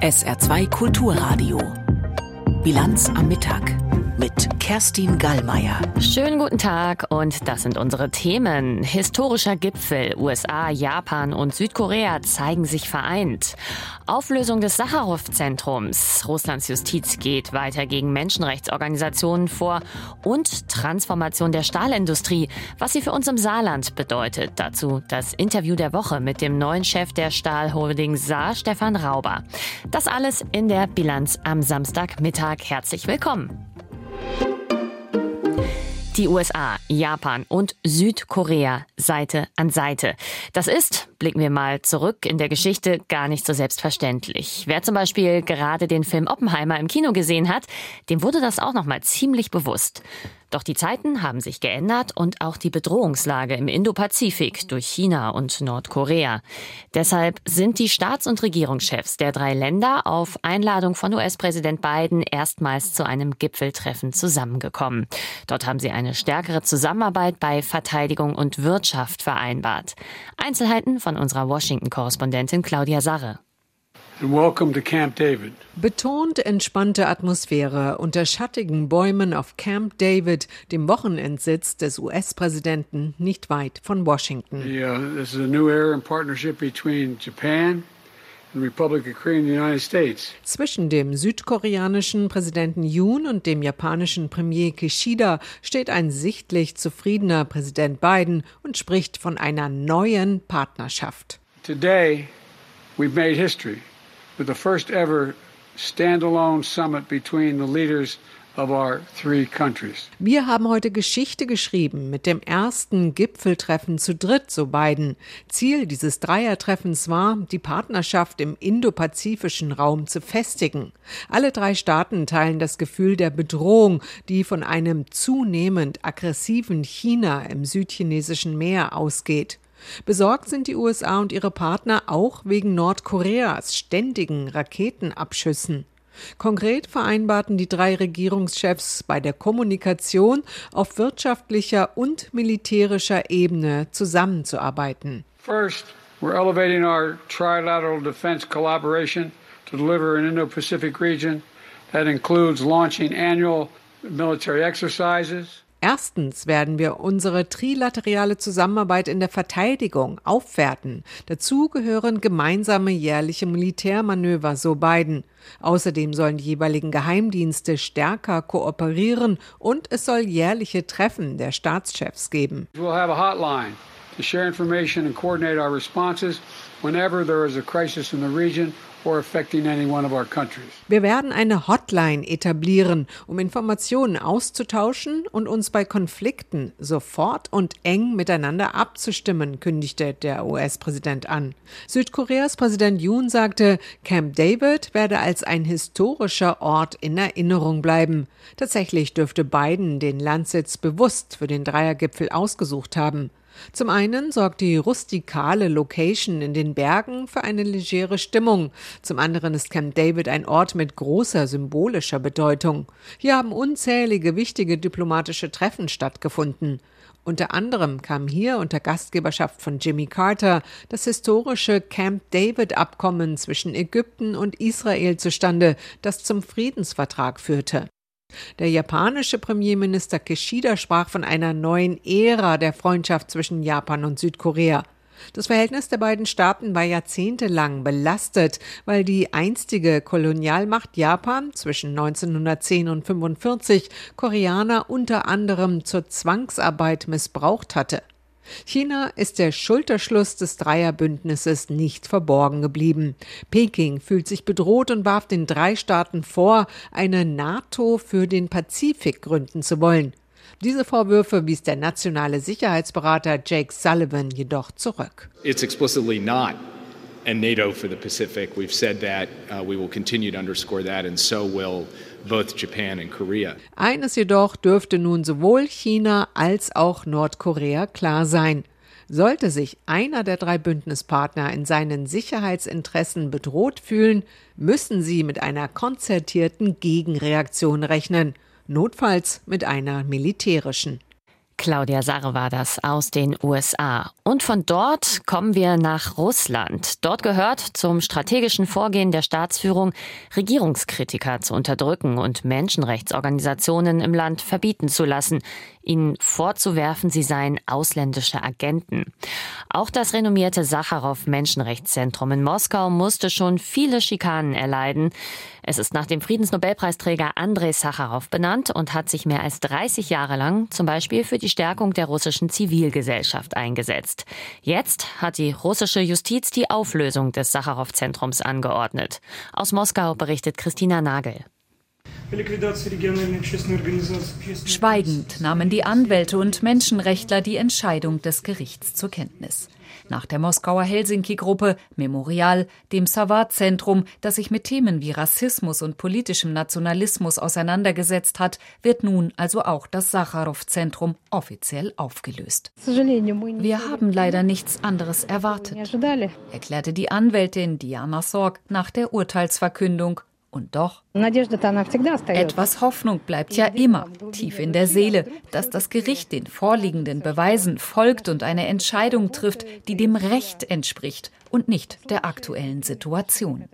SR2 Kulturradio. Bilanz am Mittag mit Kerstin Gallmeier. Schönen guten Tag und das sind unsere Themen. Historischer Gipfel. USA, Japan und Südkorea zeigen sich vereint. Auflösung des Sacharow-Zentrums. Russlands Justiz geht weiter gegen Menschenrechtsorganisationen vor. Und Transformation der Stahlindustrie. Was sie für uns im Saarland bedeutet. Dazu das Interview der Woche mit dem neuen Chef der Stahlholding Saar, Stefan Rauber. Das alles in der Bilanz am Samstagmittag. Herzlich willkommen. Die USA, Japan und Südkorea Seite an Seite. Das ist, blicken wir mal zurück in der Geschichte, gar nicht so selbstverständlich. Wer zum Beispiel gerade den Film Oppenheimer im Kino gesehen hat, dem wurde das auch noch mal ziemlich bewusst. Doch die Zeiten haben sich geändert und auch die Bedrohungslage im Indopazifik durch China und Nordkorea. Deshalb sind die Staats- und Regierungschefs der drei Länder auf Einladung von US-Präsident Biden erstmals zu einem Gipfeltreffen zusammengekommen. Dort haben sie eine stärkere Zusammenarbeit bei Verteidigung und Wirtschaft vereinbart. Einzelheiten von unserer Washington-Korrespondentin Claudia Sarre. Betont entspannte Atmosphäre unter schattigen Bäumen auf Camp David, dem Wochenendsitz des US-Präsidenten nicht weit von Washington. Yeah, this is a new era in partnership between Japan zwischen dem südkoreanischen Präsidenten Yoon und dem japanischen Premier Kishida steht ein sichtlich zufriedener Präsident Biden und spricht von einer neuen Partnerschaft. Today we've made history with the first ever standalone summit between the leaders wir haben heute Geschichte geschrieben mit dem ersten Gipfeltreffen zu dritt, so Biden. Ziel dieses Dreiertreffens war, die Partnerschaft im indopazifischen Raum zu festigen. Alle drei Staaten teilen das Gefühl der Bedrohung, die von einem zunehmend aggressiven China im südchinesischen Meer ausgeht. Besorgt sind die USA und ihre Partner auch wegen Nordkoreas ständigen Raketenabschüssen. Konkret vereinbarten die drei Regierungschefs bei der Kommunikation auf wirtschaftlicher und militärischer Ebene zusammenzuarbeiten. First, we're elevating our trilateral defense collaboration to deliver an Indo-Pacific region that includes launching annual military exercises. Erstens werden wir unsere trilaterale Zusammenarbeit in der Verteidigung aufwerten. Dazu gehören gemeinsame jährliche Militärmanöver, so Biden. Außerdem sollen die jeweiligen Geheimdienste stärker kooperieren und es soll jährliche Treffen der Staatschefs geben. We'll have a hotline to share information and coordinate our responses whenever there is a crisis in the region wir werden eine Hotline etablieren, um Informationen auszutauschen und uns bei Konflikten sofort und eng miteinander abzustimmen, kündigte der US-Präsident an. Südkoreas Präsident Yoon sagte, Camp David werde als ein historischer Ort in Erinnerung bleiben. Tatsächlich dürfte Biden den Landsitz bewusst für den Dreiergipfel ausgesucht haben. Zum einen sorgt die rustikale Location in den Bergen für eine legere Stimmung. Zum anderen ist Camp David ein Ort mit großer symbolischer Bedeutung. Hier haben unzählige wichtige diplomatische Treffen stattgefunden. Unter anderem kam hier unter Gastgeberschaft von Jimmy Carter das historische Camp David Abkommen zwischen Ägypten und Israel zustande, das zum Friedensvertrag führte. Der japanische Premierminister Kishida sprach von einer neuen Ära der Freundschaft zwischen Japan und Südkorea. Das Verhältnis der beiden Staaten war jahrzehntelang belastet, weil die einstige Kolonialmacht Japan zwischen 1910 und 1945 Koreaner unter anderem zur Zwangsarbeit missbraucht hatte. China ist der Schulterschluss des Dreierbündnisses nicht verborgen geblieben. Peking fühlt sich bedroht und warf den drei Staaten vor, eine NATO für den Pazifik gründen zu wollen. Diese Vorwürfe wies der nationale Sicherheitsberater Jake Sullivan jedoch zurück. It's explicitly not a NATO for the Pacific. We've said that. Uh, we will continue to underscore that, and so will Eines jedoch dürfte nun sowohl China als auch Nordkorea klar sein. Sollte sich einer der drei Bündnispartner in seinen Sicherheitsinteressen bedroht fühlen, müssen sie mit einer konzertierten Gegenreaktion rechnen, notfalls mit einer militärischen. Claudia Sarre war das aus den USA. Und von dort kommen wir nach Russland. Dort gehört zum strategischen Vorgehen der Staatsführung, Regierungskritiker zu unterdrücken und Menschenrechtsorganisationen im Land verbieten zu lassen, ihnen vorzuwerfen, sie seien ausländische Agenten. Auch das renommierte Sacharow Menschenrechtszentrum in Moskau musste schon viele Schikanen erleiden. Es ist nach dem Friedensnobelpreisträger Andrei Sacharow benannt und hat sich mehr als 30 Jahre lang zum Beispiel für die Stärkung der russischen Zivilgesellschaft eingesetzt. Jetzt hat die russische Justiz die Auflösung des Sacharow-Zentrums angeordnet. Aus Moskau berichtet Christina Nagel. Schweigend nahmen die Anwälte und Menschenrechtler die Entscheidung des Gerichts zur Kenntnis. Nach der Moskauer Helsinki-Gruppe Memorial, dem Savat-Zentrum, das sich mit Themen wie Rassismus und politischem Nationalismus auseinandergesetzt hat, wird nun also auch das Sacharow-Zentrum offiziell aufgelöst. Wir haben leider nichts anderes erwartet, erklärte die Anwältin Diana Sorg nach der Urteilsverkündung und doch, etwas Hoffnung bleibt ja immer tief in der Seele, dass das Gericht den vorliegenden Beweisen folgt und eine Entscheidung trifft, die dem Recht entspricht und nicht der aktuellen Situation.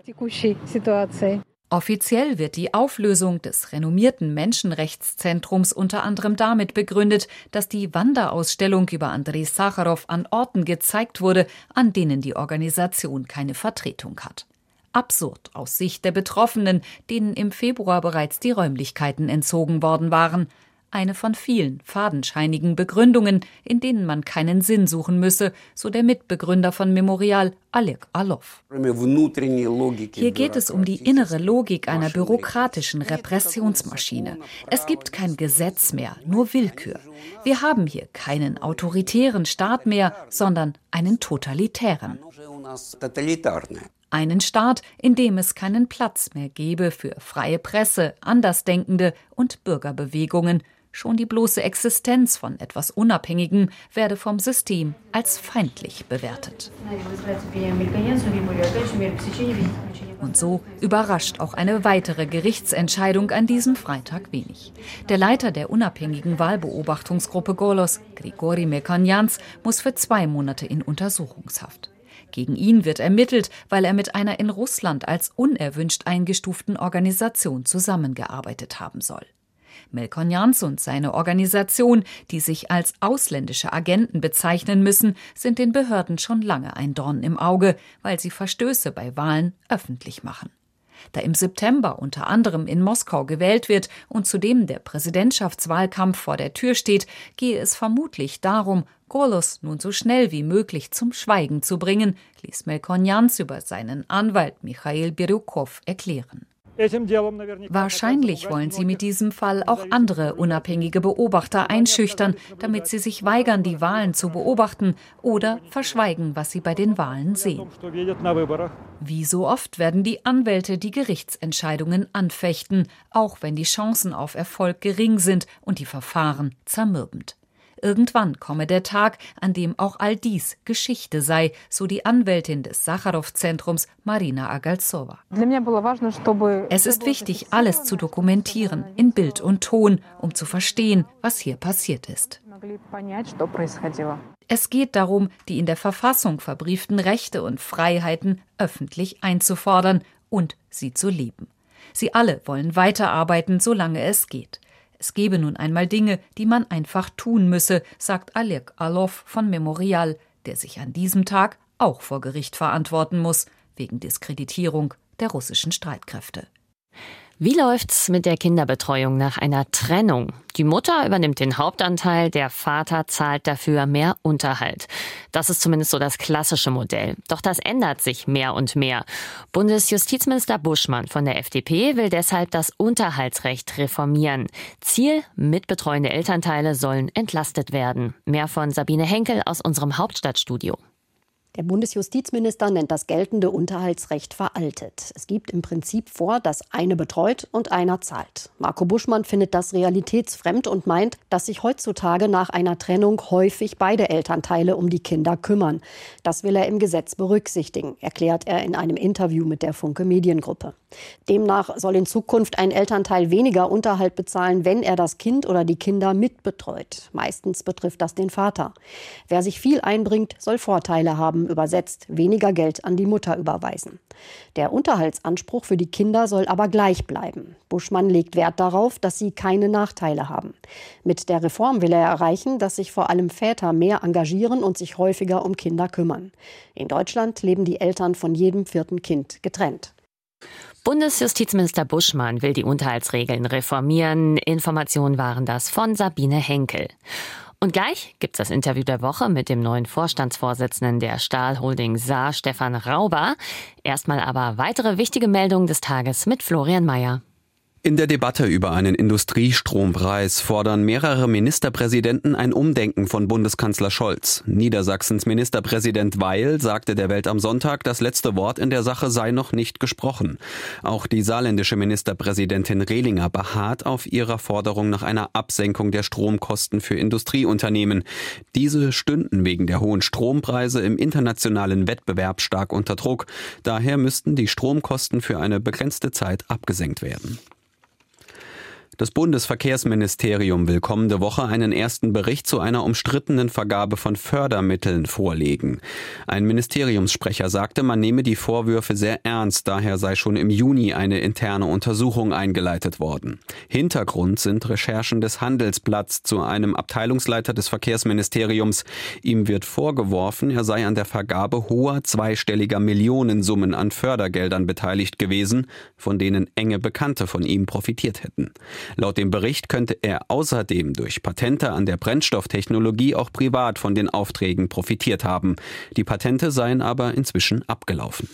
Offiziell wird die Auflösung des renommierten Menschenrechtszentrums unter anderem damit begründet, dass die Wanderausstellung über Andrei Sacharow an Orten gezeigt wurde, an denen die Organisation keine Vertretung hat absurd aus Sicht der Betroffenen, denen im Februar bereits die Räumlichkeiten entzogen worden waren. Eine von vielen fadenscheinigen Begründungen, in denen man keinen Sinn suchen müsse, so der Mitbegründer von Memorial, Alek Alov. Hier geht es um die innere Logik einer bürokratischen Repressionsmaschine. Es gibt kein Gesetz mehr, nur Willkür. Wir haben hier keinen autoritären Staat mehr, sondern einen totalitären. Einen Staat, in dem es keinen Platz mehr gebe für freie Presse, Andersdenkende und Bürgerbewegungen. Schon die bloße Existenz von etwas Unabhängigem werde vom System als feindlich bewertet. Und so überrascht auch eine weitere Gerichtsentscheidung an diesem Freitag wenig. Der Leiter der unabhängigen Wahlbeobachtungsgruppe Golos, Grigori Mekonjans, muss für zwei Monate in Untersuchungshaft. Gegen ihn wird ermittelt, weil er mit einer in Russland als unerwünscht eingestuften Organisation zusammengearbeitet haben soll. Melkonjans und seine Organisation, die sich als ausländische Agenten bezeichnen müssen, sind den Behörden schon lange ein Dorn im Auge, weil sie Verstöße bei Wahlen öffentlich machen. Da im September unter anderem in Moskau gewählt wird und zudem der Präsidentschaftswahlkampf vor der Tür steht, gehe es vermutlich darum, Golos nun so schnell wie möglich zum Schweigen zu bringen, ließ Melkonjans über seinen Anwalt Michail Biryukov erklären. Wahrscheinlich wollen sie mit diesem Fall auch andere unabhängige Beobachter einschüchtern, damit sie sich weigern, die Wahlen zu beobachten oder verschweigen, was sie bei den Wahlen sehen. Wie so oft werden die Anwälte die Gerichtsentscheidungen anfechten, auch wenn die Chancen auf Erfolg gering sind und die Verfahren zermürbend. Irgendwann komme der Tag, an dem auch all dies Geschichte sei, so die Anwältin des Sacharow-Zentrums Marina Agalsova. Es ist wichtig, alles zu dokumentieren, in Bild und Ton, um zu verstehen, was hier passiert ist. Es geht darum, die in der Verfassung verbrieften Rechte und Freiheiten öffentlich einzufordern und sie zu leben. Sie alle wollen weiterarbeiten, solange es geht. Es gebe nun einmal Dinge, die man einfach tun müsse, sagt Alek Alov von Memorial, der sich an diesem Tag auch vor Gericht verantworten muss, wegen Diskreditierung der russischen Streitkräfte. Wie läuft's mit der Kinderbetreuung nach einer Trennung? Die Mutter übernimmt den Hauptanteil, der Vater zahlt dafür mehr Unterhalt. Das ist zumindest so das klassische Modell. Doch das ändert sich mehr und mehr. Bundesjustizminister Buschmann von der FDP will deshalb das Unterhaltsrecht reformieren. Ziel, mitbetreuende Elternteile sollen entlastet werden. Mehr von Sabine Henkel aus unserem Hauptstadtstudio. Der Bundesjustizminister nennt das geltende Unterhaltsrecht veraltet. Es gibt im Prinzip vor, dass eine betreut und einer zahlt. Marco Buschmann findet das realitätsfremd und meint, dass sich heutzutage nach einer Trennung häufig beide Elternteile um die Kinder kümmern. Das will er im Gesetz berücksichtigen, erklärt er in einem Interview mit der Funke Mediengruppe. Demnach soll in Zukunft ein Elternteil weniger Unterhalt bezahlen, wenn er das Kind oder die Kinder mitbetreut. Meistens betrifft das den Vater. Wer sich viel einbringt, soll Vorteile haben, übersetzt weniger Geld an die Mutter überweisen. Der Unterhaltsanspruch für die Kinder soll aber gleich bleiben. Buschmann legt Wert darauf, dass sie keine Nachteile haben. Mit der Reform will er erreichen, dass sich vor allem Väter mehr engagieren und sich häufiger um Kinder kümmern. In Deutschland leben die Eltern von jedem vierten Kind getrennt. Bundesjustizminister Buschmann will die Unterhaltsregeln reformieren. Informationen waren das von Sabine Henkel. Und gleich gibt's das Interview der Woche mit dem neuen Vorstandsvorsitzenden der Stahlholding Saar, Stefan Rauber. Erstmal aber weitere wichtige Meldungen des Tages mit Florian Mayer. In der Debatte über einen Industriestrompreis fordern mehrere Ministerpräsidenten ein Umdenken von Bundeskanzler Scholz. Niedersachsens Ministerpräsident Weil sagte der Welt am Sonntag, das letzte Wort in der Sache sei noch nicht gesprochen. Auch die saarländische Ministerpräsidentin Rehlinger beharrt auf ihrer Forderung nach einer Absenkung der Stromkosten für Industrieunternehmen. Diese stünden wegen der hohen Strompreise im internationalen Wettbewerb stark unter Druck. Daher müssten die Stromkosten für eine begrenzte Zeit abgesenkt werden. Das Bundesverkehrsministerium will kommende Woche einen ersten Bericht zu einer umstrittenen Vergabe von Fördermitteln vorlegen. Ein Ministeriumssprecher sagte, man nehme die Vorwürfe sehr ernst, daher sei schon im Juni eine interne Untersuchung eingeleitet worden. Hintergrund sind Recherchen des Handelsblatts zu einem Abteilungsleiter des Verkehrsministeriums. Ihm wird vorgeworfen, er sei an der Vergabe hoher zweistelliger Millionensummen an Fördergeldern beteiligt gewesen, von denen enge Bekannte von ihm profitiert hätten. Laut dem Bericht könnte er außerdem durch Patente an der Brennstofftechnologie auch privat von den Aufträgen profitiert haben. Die Patente seien aber inzwischen abgelaufen.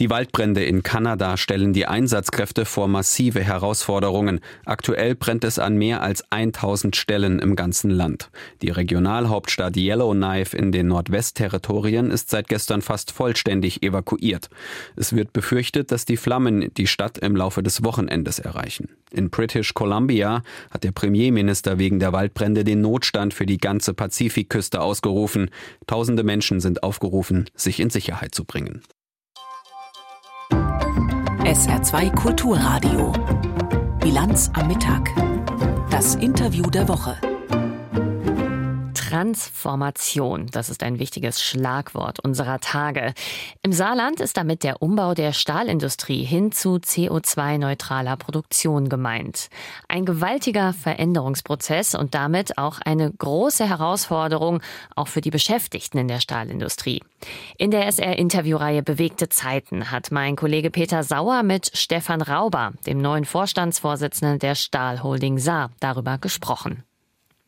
Die Waldbrände in Kanada stellen die Einsatzkräfte vor massive Herausforderungen. Aktuell brennt es an mehr als 1000 Stellen im ganzen Land. Die Regionalhauptstadt Yellowknife in den Nordwestterritorien ist seit gestern fast vollständig evakuiert. Es wird befürchtet, dass die Flammen die Stadt im Laufe des Wochenendes erreichen. In British Columbia hat der Premierminister wegen der Waldbrände den Notstand für die ganze Pazifikküste ausgerufen. Tausende Menschen sind aufgerufen, sich in Sicherheit zu bringen. SR2 Kulturradio. Bilanz am Mittag. Das Interview der Woche. Transformation, das ist ein wichtiges Schlagwort unserer Tage. Im Saarland ist damit der Umbau der Stahlindustrie hin zu CO2-neutraler Produktion gemeint. Ein gewaltiger Veränderungsprozess und damit auch eine große Herausforderung, auch für die Beschäftigten in der Stahlindustrie. In der SR-Interviewreihe Bewegte Zeiten hat mein Kollege Peter Sauer mit Stefan Rauber, dem neuen Vorstandsvorsitzenden der Stahlholding Saar, darüber gesprochen.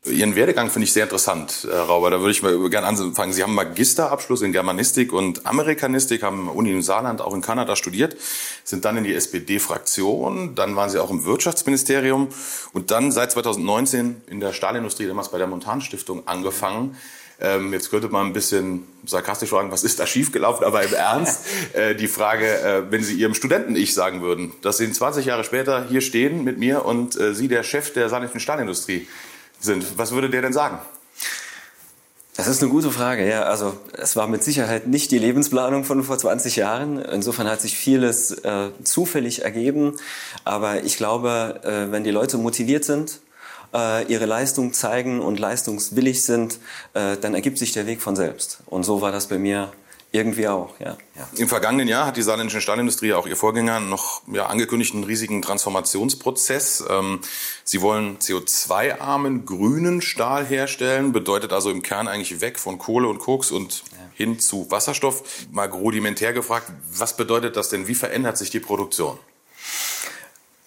Ihren Werdegang finde ich sehr interessant, Herr Rauber. Da würde ich mal gerne anfangen. Sie haben Magisterabschluss in Germanistik und Amerikanistik, haben Uni im Saarland, auch in Kanada studiert, sind dann in die SPD-Fraktion, dann waren Sie auch im Wirtschaftsministerium und dann seit 2019 in der Stahlindustrie, damals bei der Montan-Stiftung, angefangen. Ähm, jetzt könnte man ein bisschen sarkastisch fragen, was ist da schiefgelaufen? Aber im Ernst, äh, die Frage, äh, wenn Sie Ihrem Studenten-Ich sagen würden, dass Sie 20 Jahre später hier stehen mit mir und äh, Sie der Chef der saarländischen Stahlindustrie sind. Was würde der denn sagen? Das ist eine gute Frage, ja. Also es war mit Sicherheit nicht die Lebensplanung von vor 20 Jahren. Insofern hat sich vieles äh, zufällig ergeben. Aber ich glaube, äh, wenn die Leute motiviert sind, äh, ihre Leistung zeigen und leistungswillig sind, äh, dann ergibt sich der Weg von selbst. Und so war das bei mir irgendwie auch, ja. ja. Im vergangenen Jahr hat die saarländische Stahlindustrie, auch ihr Vorgänger, noch ja, angekündigt einen riesigen Transformationsprozess. Ähm, sie wollen CO2-armen grünen Stahl herstellen, bedeutet also im Kern eigentlich weg von Kohle und Koks und ja. hin zu Wasserstoff. Mal rudimentär gefragt, was bedeutet das denn? Wie verändert sich die Produktion?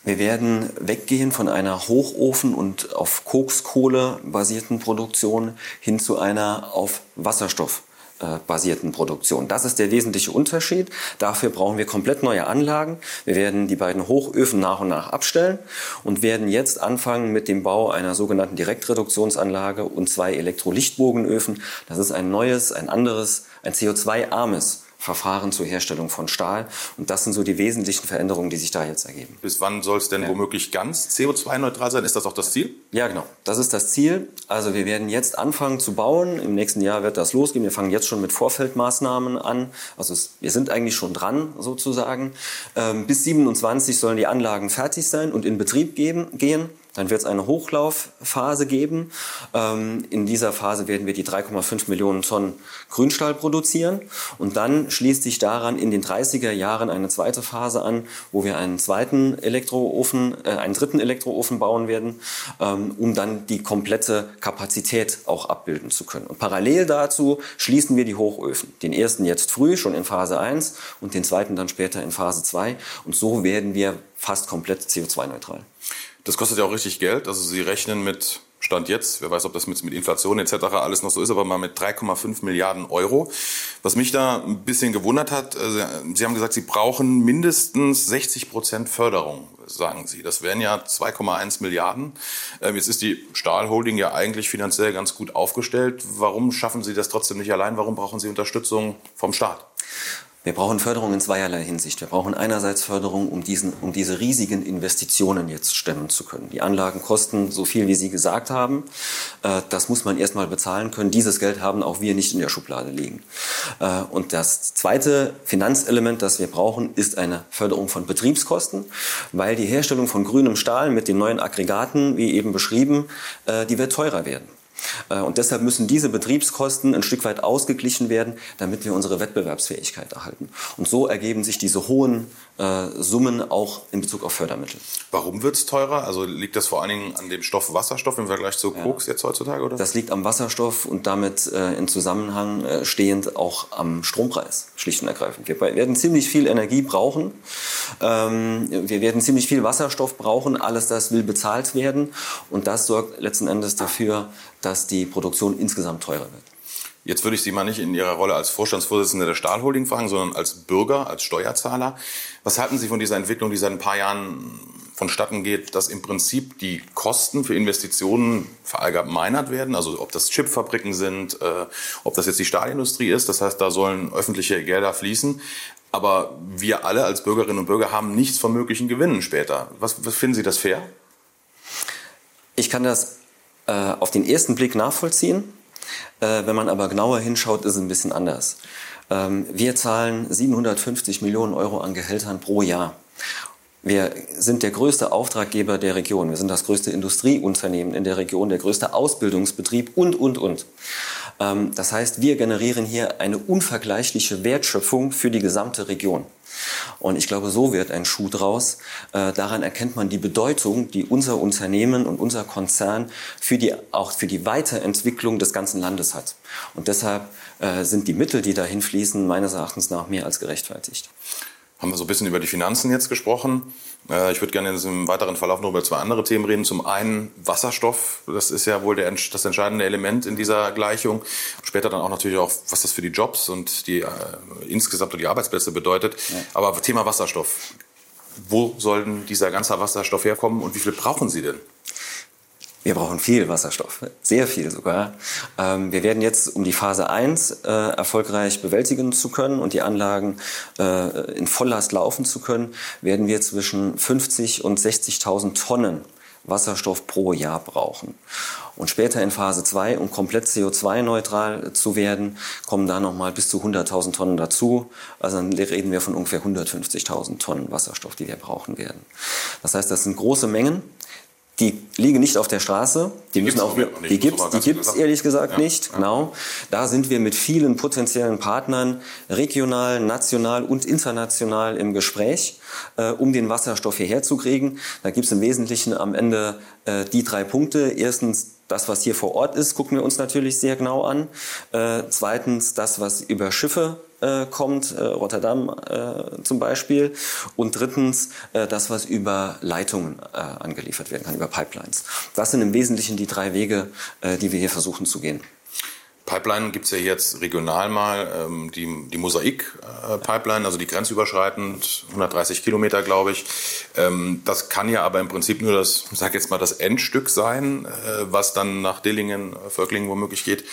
Wir werden weggehen von einer Hochofen- und auf Kokskohle basierten Produktion hin zu einer auf Wasserstoff basierten Produktion. Das ist der wesentliche Unterschied. Dafür brauchen wir komplett neue Anlagen. Wir werden die beiden Hochöfen nach und nach abstellen und werden jetzt anfangen mit dem Bau einer sogenannten Direktreduktionsanlage und zwei Elektrolichtbogenöfen. Das ist ein neues, ein anderes, ein CO2-armes Verfahren zur Herstellung von Stahl. Und das sind so die wesentlichen Veränderungen, die sich da jetzt ergeben. Bis wann soll es denn ja. womöglich ganz CO2-neutral sein? Ist das auch das Ziel? Ja, genau. Das ist das Ziel. Also wir werden jetzt anfangen zu bauen. Im nächsten Jahr wird das losgehen. Wir fangen jetzt schon mit Vorfeldmaßnahmen an. Also es, wir sind eigentlich schon dran, sozusagen. Ähm, bis 27 sollen die Anlagen fertig sein und in Betrieb geben, gehen. Dann wird es eine Hochlaufphase geben. Ähm, in dieser Phase werden wir die 3,5 Millionen Tonnen Grünstahl produzieren. Und dann schließt sich daran in den 30er Jahren eine zweite Phase an, wo wir einen zweiten Elektroofen, äh, einen dritten Elektroofen bauen werden, ähm, um dann die komplette Kapazität auch abbilden zu können. Und parallel dazu schließen wir die Hochöfen. Den ersten jetzt früh, schon in Phase 1 und den zweiten dann später in Phase 2. Und so werden wir fast komplett CO2-neutral. Das kostet ja auch richtig Geld. Also Sie rechnen mit Stand jetzt, wer weiß, ob das mit, mit Inflation etc. alles noch so ist, aber mal mit 3,5 Milliarden Euro. Was mich da ein bisschen gewundert hat, äh, Sie haben gesagt, Sie brauchen mindestens 60 Prozent Förderung, sagen Sie. Das wären ja 2,1 Milliarden. Ähm, jetzt ist die Stahlholding ja eigentlich finanziell ganz gut aufgestellt. Warum schaffen Sie das trotzdem nicht allein? Warum brauchen Sie Unterstützung vom Staat? Wir brauchen Förderung in zweierlei Hinsicht. Wir brauchen einerseits Förderung, um, diesen, um diese riesigen Investitionen jetzt stemmen zu können. Die Anlagen kosten so viel, wie Sie gesagt haben. Äh, das muss man erstmal bezahlen können. Dieses Geld haben auch wir nicht in der Schublade liegen. Äh, und das zweite Finanzelement, das wir brauchen, ist eine Förderung von Betriebskosten, weil die Herstellung von grünem Stahl mit den neuen Aggregaten, wie eben beschrieben, äh, die wird teurer werden. Äh, und deshalb müssen diese Betriebskosten ein Stück weit ausgeglichen werden, damit wir unsere Wettbewerbsfähigkeit erhalten. Und so ergeben sich diese hohen äh, Summen auch in Bezug auf Fördermittel. Warum wird es teurer? Also liegt das vor allen Dingen an dem Stoff Wasserstoff im Vergleich zu Koks ja. jetzt heutzutage? Oder? Das liegt am Wasserstoff und damit äh, in Zusammenhang äh, stehend auch am Strompreis, schlicht und ergreifend. Wir werden ziemlich viel Energie brauchen. Ähm, wir werden ziemlich viel Wasserstoff brauchen. Alles das will bezahlt werden. Und das sorgt letzten Endes dafür, dass die Produktion insgesamt teurer wird. Jetzt würde ich Sie mal nicht in Ihrer Rolle als Vorstandsvorsitzender der Stahlholding fragen, sondern als Bürger, als Steuerzahler. Was halten Sie von dieser Entwicklung, die seit ein paar Jahren vonstatten geht, dass im Prinzip die Kosten für Investitionen verallgemeinert werden? Also ob das Chipfabriken sind, äh, ob das jetzt die Stahlindustrie ist. Das heißt, da sollen öffentliche Gelder fließen. Aber wir alle als Bürgerinnen und Bürger haben nichts von möglichen Gewinnen später. Was, was finden Sie das fair? Ich kann das äh, auf den ersten Blick nachvollziehen. Äh, wenn man aber genauer hinschaut, ist es ein bisschen anders. Ähm, wir zahlen 750 Millionen Euro an Gehältern pro Jahr. Wir sind der größte Auftraggeber der Region. Wir sind das größte Industrieunternehmen in der Region, der größte Ausbildungsbetrieb und, und, und. Ähm, das heißt, wir generieren hier eine unvergleichliche Wertschöpfung für die gesamte Region. Und ich glaube, so wird ein Schuh draus. Äh, daran erkennt man die Bedeutung, die unser Unternehmen und unser Konzern für die, auch für die Weiterentwicklung des ganzen Landes hat. Und deshalb äh, sind die Mittel, die dahin fließen, meines Erachtens nach mehr als gerechtfertigt haben wir so ein bisschen über die Finanzen jetzt gesprochen. Äh, ich würde gerne im weiteren Verlauf noch über zwei andere Themen reden. Zum einen Wasserstoff, das ist ja wohl der, das entscheidende Element in dieser Gleichung. Später dann auch natürlich auch, was das für die Jobs und die äh, insgesamt die Arbeitsplätze bedeutet. Ja. Aber Thema Wasserstoff. Wo soll denn dieser ganze Wasserstoff herkommen und wie viel brauchen Sie denn? Wir brauchen viel Wasserstoff, sehr viel sogar. Ähm, wir werden jetzt, um die Phase 1 äh, erfolgreich bewältigen zu können und die Anlagen äh, in Volllast laufen zu können, werden wir zwischen 50 und 60.000 Tonnen Wasserstoff pro Jahr brauchen. Und später in Phase 2, um komplett CO2-neutral zu werden, kommen da nochmal bis zu 100.000 Tonnen dazu. Also dann reden wir von ungefähr 150.000 Tonnen Wasserstoff, die wir brauchen werden. Das heißt, das sind große Mengen. Die liegen nicht auf der Straße. Die, die müssen auch, die gibt's, die gibt's ehrlich gesagt ja, nicht. Ja. Genau. Da sind wir mit vielen potenziellen Partnern regional, national und international im Gespräch, äh, um den Wasserstoff hierher zu kriegen. Da gibt's im Wesentlichen am Ende äh, die drei Punkte. Erstens das, was hier vor Ort ist, gucken wir uns natürlich sehr genau an. Äh, zweitens das, was über Schiffe äh, kommt, äh, Rotterdam äh, zum Beispiel. Und drittens äh, das, was über Leitungen äh, angeliefert werden kann, über Pipelines. Das sind im Wesentlichen die drei Wege, äh, die wir hier versuchen zu gehen. Pipeline gibt es ja jetzt regional mal, ähm, die, die Mosaik-Pipeline, also die grenzüberschreitend, 130 Kilometer, glaube ich. Ähm, das kann ja aber im Prinzip nur das, sag jetzt mal, das Endstück sein, äh, was dann nach Dillingen, Völklingen womöglich geht.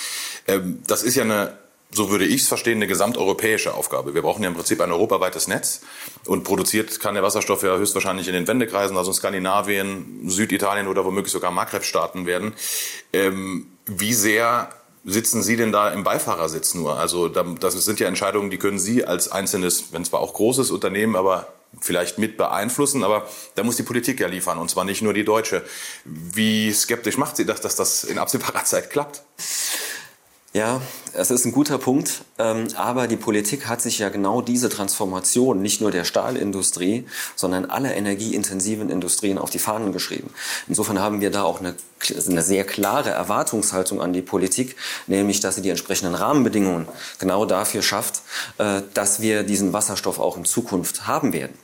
Ähm, das ist ja eine so würde ich es verstehen, eine gesamteuropäische Aufgabe. Wir brauchen ja im Prinzip ein europaweites Netz und produziert kann der Wasserstoff ja höchstwahrscheinlich in den Wendekreisen, also in Skandinavien, Süditalien oder womöglich sogar Maghreb-Staaten werden. Ähm, wie sehr sitzen Sie denn da im Beifahrersitz nur? Also das sind ja Entscheidungen, die können Sie als einzelnes, wenn zwar auch großes Unternehmen, aber vielleicht mit beeinflussen, aber da muss die Politik ja liefern und zwar nicht nur die deutsche. Wie skeptisch macht Sie das, dass das in absehbarer Zeit klappt? Ja, es ist ein guter Punkt, ähm, aber die Politik hat sich ja genau diese Transformation nicht nur der Stahlindustrie, sondern aller energieintensiven Industrien auf die Fahnen geschrieben. Insofern haben wir da auch eine, eine sehr klare Erwartungshaltung an die Politik, nämlich dass sie die entsprechenden Rahmenbedingungen genau dafür schafft, äh, dass wir diesen Wasserstoff auch in Zukunft haben werden.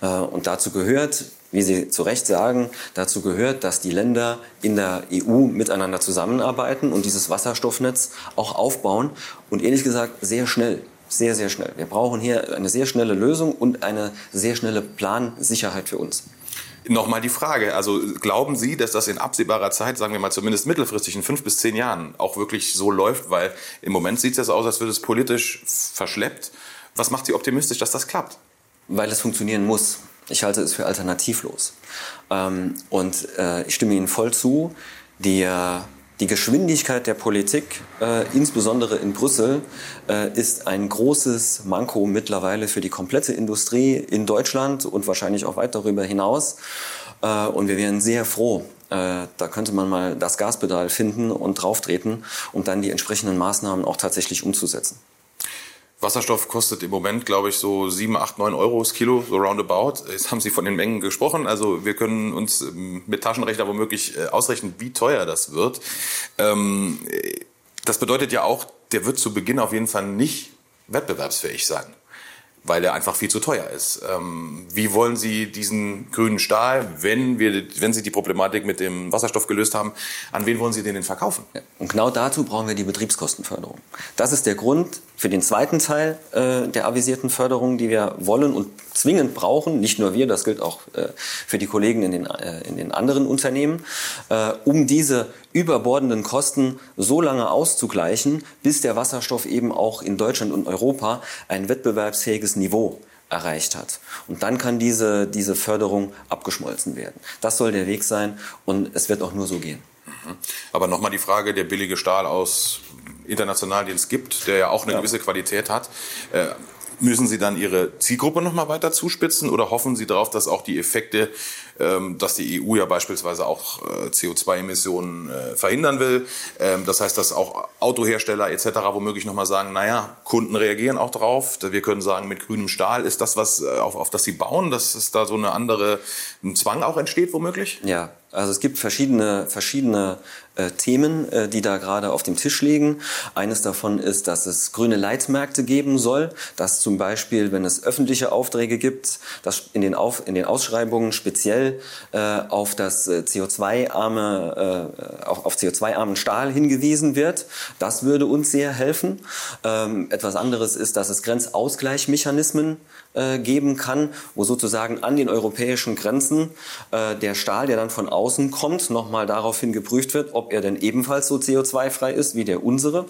Äh, und dazu gehört wie Sie zu Recht sagen, dazu gehört, dass die Länder in der EU miteinander zusammenarbeiten und dieses Wasserstoffnetz auch aufbauen und ehrlich gesagt sehr schnell. Sehr, sehr schnell. Wir brauchen hier eine sehr schnelle Lösung und eine sehr schnelle Plansicherheit für uns. Nochmal die Frage, also glauben Sie, dass das in absehbarer Zeit, sagen wir mal zumindest mittelfristig in fünf bis zehn Jahren auch wirklich so läuft? Weil im Moment sieht es ja aus, als würde es politisch verschleppt. Was macht Sie optimistisch, dass das klappt? Weil es funktionieren muss. Ich halte es für alternativlos. Ähm, und äh, ich stimme Ihnen voll zu. Die, äh, die Geschwindigkeit der Politik, äh, insbesondere in Brüssel, äh, ist ein großes Manko mittlerweile für die komplette Industrie in Deutschland und wahrscheinlich auch weit darüber hinaus. Äh, und wir wären sehr froh, äh, da könnte man mal das Gaspedal finden und drauftreten, um dann die entsprechenden Maßnahmen auch tatsächlich umzusetzen. Wasserstoff kostet im Moment, glaube ich, so 7, 8, 9 Euro das Kilo, so roundabout. Jetzt haben Sie von den Mengen gesprochen. Also wir können uns ähm, mit Taschenrechner womöglich äh, ausrechnen, wie teuer das wird. Ähm, das bedeutet ja auch, der wird zu Beginn auf jeden Fall nicht wettbewerbsfähig sein weil er einfach viel zu teuer ist. Ähm, wie wollen Sie diesen grünen Stahl, wenn, wir, wenn Sie die Problematik mit dem Wasserstoff gelöst haben, an wen wollen Sie den denn verkaufen? Und genau dazu brauchen wir die Betriebskostenförderung. Das ist der Grund für den zweiten Teil äh, der avisierten Förderung, die wir wollen und zwingend brauchen. Nicht nur wir, das gilt auch äh, für die Kollegen in den, äh, in den anderen Unternehmen, äh, um diese überbordenden Kosten so lange auszugleichen, bis der Wasserstoff eben auch in Deutschland und Europa ein wettbewerbsfähiges Niveau erreicht hat. Und dann kann diese, diese Förderung abgeschmolzen werden. Das soll der Weg sein und es wird auch nur so gehen. Mhm. Aber nochmal die Frage, der billige Stahl aus international, den es gibt, der ja auch eine ja. gewisse Qualität hat. Äh, müssen Sie dann Ihre Zielgruppe noch mal weiter zuspitzen oder hoffen Sie darauf, dass auch die Effekte, dass die EU ja beispielsweise auch äh, CO2-Emissionen äh, verhindern will, ähm, das heißt, dass auch Autohersteller etc. womöglich noch mal sagen, naja, Kunden reagieren auch drauf. Wir können sagen, mit grünem Stahl ist das was, äh, auf, auf das Sie bauen, dass es da so eine andere ein Zwang auch entsteht womöglich? Ja, also es gibt verschiedene, verschiedene äh, Themen, äh, die da gerade auf dem Tisch liegen. Eines davon ist, dass es grüne Leitmärkte geben soll, dass zum Beispiel, wenn es öffentliche Aufträge gibt, dass in den, auf, in den Ausschreibungen speziell äh, auf das äh, CO2-arme, äh, auf, auf CO2-armen Stahl hingewiesen wird. Das würde uns sehr helfen. Ähm, etwas anderes ist, dass es Grenzausgleichsmechanismen äh, geben kann, wo sozusagen an den europäischen Grenzen äh, der Stahl, der dann von außen kommt, nochmal daraufhin geprüft wird, ob er denn ebenfalls so CO2-frei ist wie der unsere.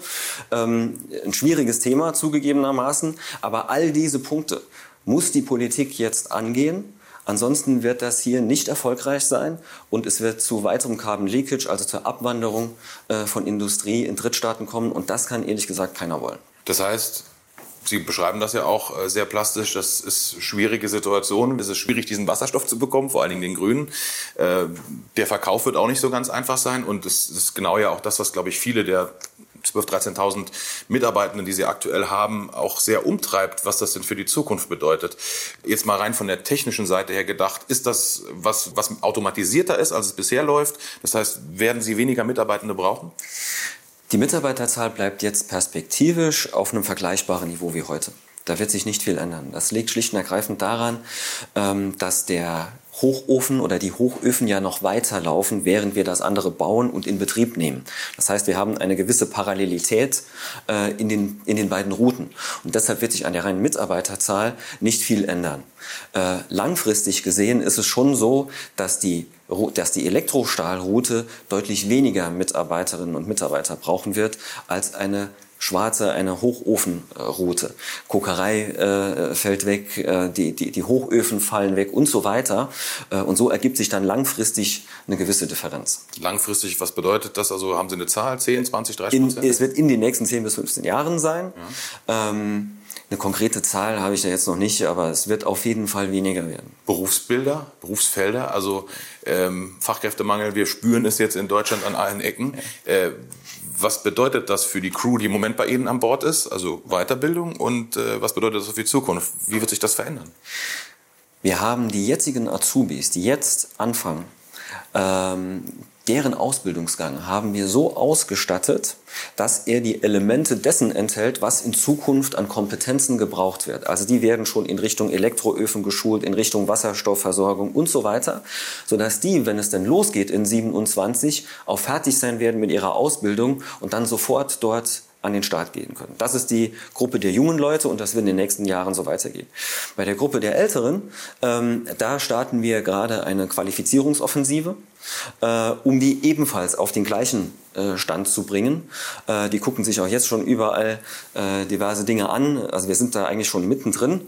Ähm, ein schwieriges Thema zugegebenermaßen, aber all diese Punkte muss die Politik jetzt angehen. Ansonsten wird das hier nicht erfolgreich sein und es wird zu weiterem Carbon Leakage, also zur Abwanderung äh, von Industrie in Drittstaaten kommen und das kann ehrlich gesagt keiner wollen. Das heißt, Sie beschreiben das ja auch äh, sehr plastisch. Das ist eine schwierige Situation. Es ist schwierig, diesen Wasserstoff zu bekommen, vor allen Dingen den grünen. Äh, der Verkauf wird auch nicht so ganz einfach sein. Und das ist genau ja auch das, was, glaube ich, viele der 12.000, 13.000 Mitarbeitenden, die sie aktuell haben, auch sehr umtreibt, was das denn für die Zukunft bedeutet. Jetzt mal rein von der technischen Seite her gedacht, ist das was, was automatisierter ist, als es bisher läuft? Das heißt, werden Sie weniger Mitarbeitende brauchen? Die Mitarbeiterzahl bleibt jetzt perspektivisch auf einem vergleichbaren Niveau wie heute. Da wird sich nicht viel ändern. Das liegt schlicht und ergreifend daran, ähm, dass der Hochofen oder die Hochöfen ja noch weiterlaufen, während wir das andere bauen und in Betrieb nehmen. Das heißt, wir haben eine gewisse Parallelität äh, in, den, in den beiden Routen. Und deshalb wird sich an der reinen Mitarbeiterzahl nicht viel ändern. Äh, langfristig gesehen ist es schon so, dass die dass die Elektrostahlroute deutlich weniger Mitarbeiterinnen und Mitarbeiter brauchen wird als eine schwarze, eine Hochofenroute. Kokerei äh, fällt weg, äh, die, die, die Hochöfen fallen weg und so weiter. Äh, und so ergibt sich dann langfristig eine gewisse Differenz. Langfristig, was bedeutet das? Also haben Sie eine Zahl, 10, 20, 30 Prozent? es wird in den nächsten 10 bis 15 Jahren sein. Ja. Ähm, eine konkrete Zahl habe ich da jetzt noch nicht, aber es wird auf jeden Fall weniger werden. Berufsbilder, Berufsfelder, also ähm, Fachkräftemangel, wir spüren es jetzt in Deutschland an allen Ecken. Äh, was bedeutet das für die Crew, die im Moment bei Ihnen an Bord ist, also Weiterbildung und äh, was bedeutet das für die Zukunft? Wie wird sich das verändern? Wir haben die jetzigen Azubis, die jetzt anfangen, ähm, deren Ausbildungsgang haben wir so ausgestattet, dass er die Elemente dessen enthält, was in Zukunft an Kompetenzen gebraucht wird. Also die werden schon in Richtung Elektroöfen geschult, in Richtung Wasserstoffversorgung und so weiter, sodass die, wenn es denn losgeht in 27, auch fertig sein werden mit ihrer Ausbildung und dann sofort dort an den Start gehen können. Das ist die Gruppe der jungen Leute und das wird in den nächsten Jahren so weitergehen. Bei der Gruppe der Älteren, ähm, da starten wir gerade eine Qualifizierungsoffensive äh, um die ebenfalls auf den gleichen äh, Stand zu bringen. Äh, die gucken sich auch jetzt schon überall äh, diverse Dinge an. Also wir sind da eigentlich schon mittendrin,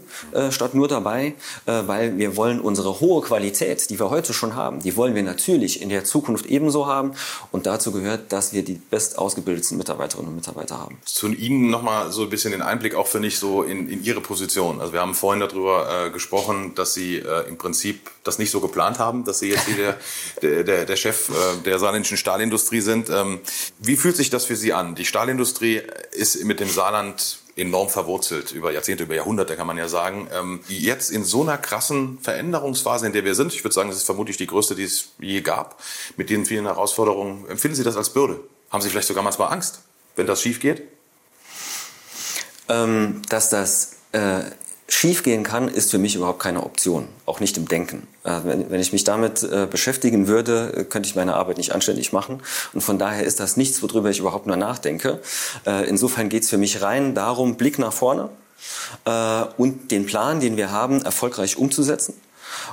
statt nur dabei, weil wir wollen unsere hohe Qualität, die wir heute schon haben, die wollen wir natürlich in der Zukunft ebenso haben. Und dazu gehört, dass wir die best ausgebildeten Mitarbeiterinnen und Mitarbeiter haben. Zu Ihnen nochmal so ein bisschen den Einblick, auch finde ich, so in, in Ihre Position. Also wir haben vorhin darüber gesprochen, dass Sie im Prinzip das nicht so geplant haben, dass Sie jetzt hier der, der, der Chef äh, der saarländischen Stahlindustrie sind. Ähm, wie fühlt sich das für Sie an? Die Stahlindustrie ist mit dem Saarland enorm verwurzelt, über Jahrzehnte, über Jahrhunderte kann man ja sagen. Ähm, jetzt in so einer krassen Veränderungsphase, in der wir sind, ich würde sagen, das ist vermutlich die größte, die es je gab, mit den vielen Herausforderungen, empfinden Sie das als Bürde? Haben Sie vielleicht sogar manchmal Angst, wenn das schief geht? Ähm, dass das äh, schiefgehen kann, ist für mich überhaupt keine Option, auch nicht im Denken. Äh, wenn, ich mich damit äh, beschäftigen würde, äh, könnte ich meine Arbeit nicht anständig machen. Und von daher ist das nichts, worüber ich überhaupt nur nachdenke. Insofern geht es für mich rein darum, Blick nach vorne und den Plan, den wir haben, erfolgreich umzusetzen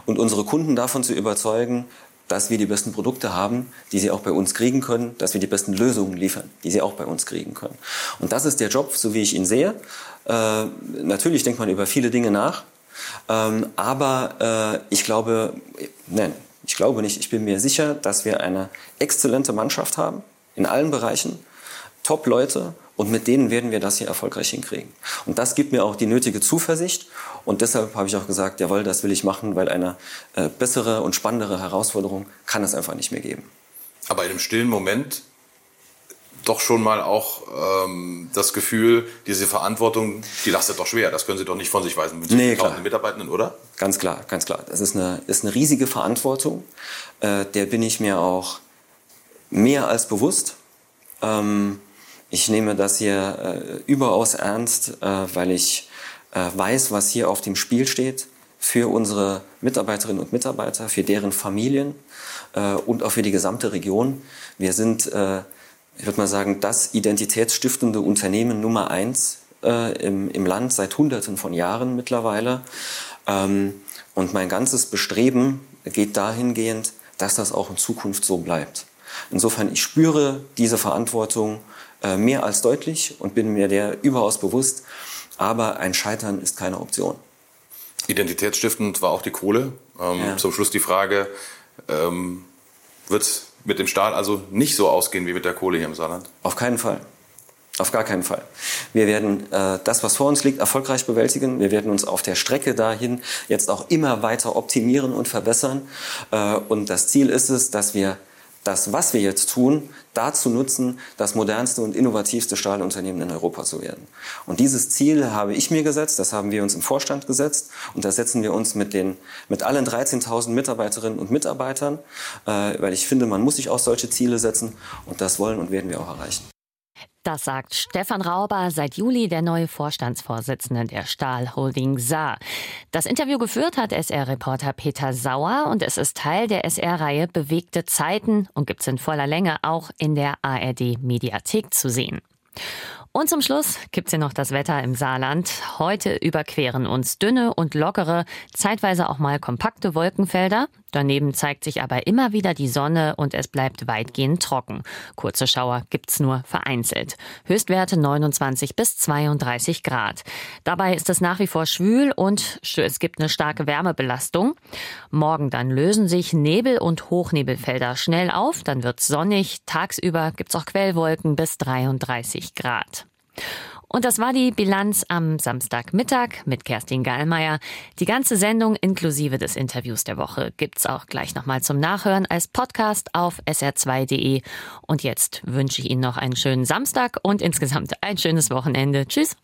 und unsere Kunden davon zu überzeugen, dass wir die besten Produkte haben, die sie auch bei uns kriegen können, dass wir die besten Lösungen liefern, die sie auch bei uns kriegen können. Und das ist der Job, so wie ich ihn sehe. Äh, natürlich denkt man über viele Dinge nach, ähm, aber äh, ich glaube, nein, ich glaube nicht, ich bin mir sicher, dass wir eine exzellente Mannschaft haben in allen Bereichen, Top-Leute und mit denen werden wir das hier erfolgreich hinkriegen. Und das gibt mir auch die nötige Zuversicht. Und deshalb habe ich auch gesagt, jawohl, das will ich machen, weil eine äh, bessere und spannendere Herausforderung kann es einfach nicht mehr geben. Aber in einem stillen Moment doch schon mal auch ähm, das Gefühl, diese Verantwortung, die lastet doch schwer. Das können Sie doch nicht von sich weisen mit nee, klar. Mitarbeitenden, oder? Ganz klar, ganz klar. Das ist eine, ist eine riesige Verantwortung. Äh, der bin ich mir auch mehr als bewusst. Ähm, ich nehme das hier äh, überaus ernst, äh, weil ich äh, weiß, was hier auf dem Spiel steht für unsere Mitarbeiterinnen und Mitarbeiter, für deren Familien äh, und auch für die gesamte Region. Wir sind, äh, ich würde mal sagen, das identitätsstiftende Unternehmen Nummer eins äh, im, im Land seit Hunderten von Jahren mittlerweile. Ähm, und mein ganzes Bestreben geht dahingehend, dass das auch in Zukunft so bleibt. Insofern, ich spüre diese Verantwortung äh, mehr als deutlich und bin mir der überaus bewusst. Aber ein Scheitern ist keine Option. Identitätsstiftend war auch die Kohle. Ähm, ja. Zum Schluss die Frage, ähm, wird mit dem Stahl also nicht so ausgehen wie mit der Kohle hier im Saarland? Auf keinen Fall. Auf gar keinen Fall. Wir werden äh, das, was vor uns liegt, erfolgreich bewältigen. Wir werden uns auf der Strecke dahin jetzt auch immer weiter optimieren und verbessern. Äh, und das Ziel ist es, dass wir das, was wir jetzt tun, dazu nutzen, das modernste und innovativste Stahlunternehmen in Europa zu werden. Und dieses Ziel habe ich mir gesetzt, das haben wir uns im Vorstand gesetzt und das setzen wir uns mit, den, mit allen 13.000 Mitarbeiterinnen und Mitarbeitern, äh, weil ich finde, man muss sich auch solche Ziele setzen und das wollen und werden wir auch erreichen. Das sagt Stefan Rauber, seit Juli der neue Vorstandsvorsitzende der Stahl Holding Saar. Das Interview geführt hat SR-Reporter Peter Sauer und es ist Teil der SR-Reihe Bewegte Zeiten und gibt's in voller Länge auch in der ARD-Mediathek zu sehen. Und zum Schluss gibt's hier noch das Wetter im Saarland. Heute überqueren uns dünne und lockere, zeitweise auch mal kompakte Wolkenfelder. Daneben zeigt sich aber immer wieder die Sonne und es bleibt weitgehend trocken. Kurze Schauer gibt's nur vereinzelt. Höchstwerte 29 bis 32 Grad. Dabei ist es nach wie vor schwül und es gibt eine starke Wärmebelastung. Morgen dann lösen sich Nebel- und Hochnebelfelder schnell auf. Dann wird's sonnig. Tagsüber gibt's auch Quellwolken bis 33 Grad. Und das war die Bilanz am Samstagmittag mit Kerstin Gallmeier. Die ganze Sendung inklusive des Interviews der Woche gibt's auch gleich nochmal zum Nachhören als Podcast auf sr2.de. Und jetzt wünsche ich Ihnen noch einen schönen Samstag und insgesamt ein schönes Wochenende. Tschüss.